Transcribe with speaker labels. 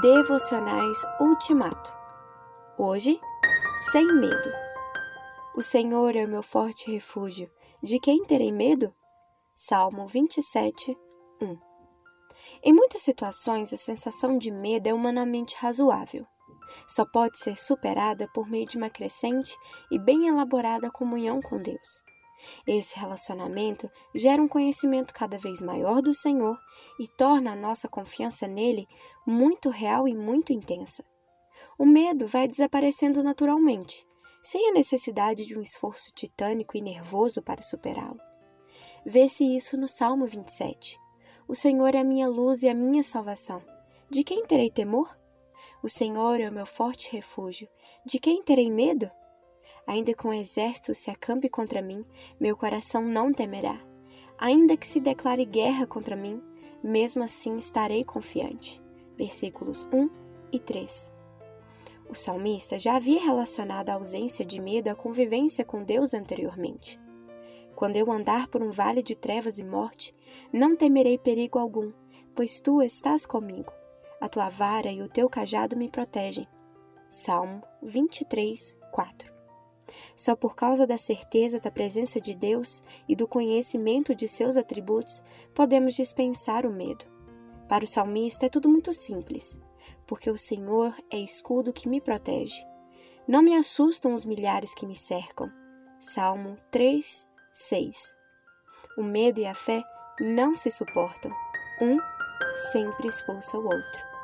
Speaker 1: Devocionais Ultimato. Hoje, sem medo. O Senhor é o meu forte refúgio. De quem terei medo? Salmo 27, 1. Em muitas situações, a sensação de medo é humanamente razoável. Só pode ser superada por meio de uma crescente e bem elaborada comunhão com Deus. Esse relacionamento gera um conhecimento cada vez maior do Senhor e torna a nossa confiança nele muito real e muito intensa. O medo vai desaparecendo naturalmente, sem a necessidade de um esforço titânico e nervoso para superá-lo. Vê-se isso no Salmo 27. O Senhor é a minha luz e a minha salvação. De quem terei temor? O Senhor é o meu forte refúgio. De quem terei medo? Ainda que um exército se acampe contra mim, meu coração não temerá. Ainda que se declare guerra contra mim, mesmo assim estarei confiante. Versículos 1 e 3. O salmista já havia relacionado a ausência de medo à convivência com Deus anteriormente. Quando eu andar por um vale de trevas e morte, não temerei perigo algum, pois tu estás comigo. A tua vara e o teu cajado me protegem. Salmo 23, 4. Só por causa da certeza da presença de Deus e do conhecimento de seus atributos podemos dispensar o medo. Para o salmista é tudo muito simples, porque o Senhor é escudo que me protege. Não me assustam os milhares que me cercam. Salmo 3, 6. O medo e a fé não se suportam. Um sempre expulsa o outro.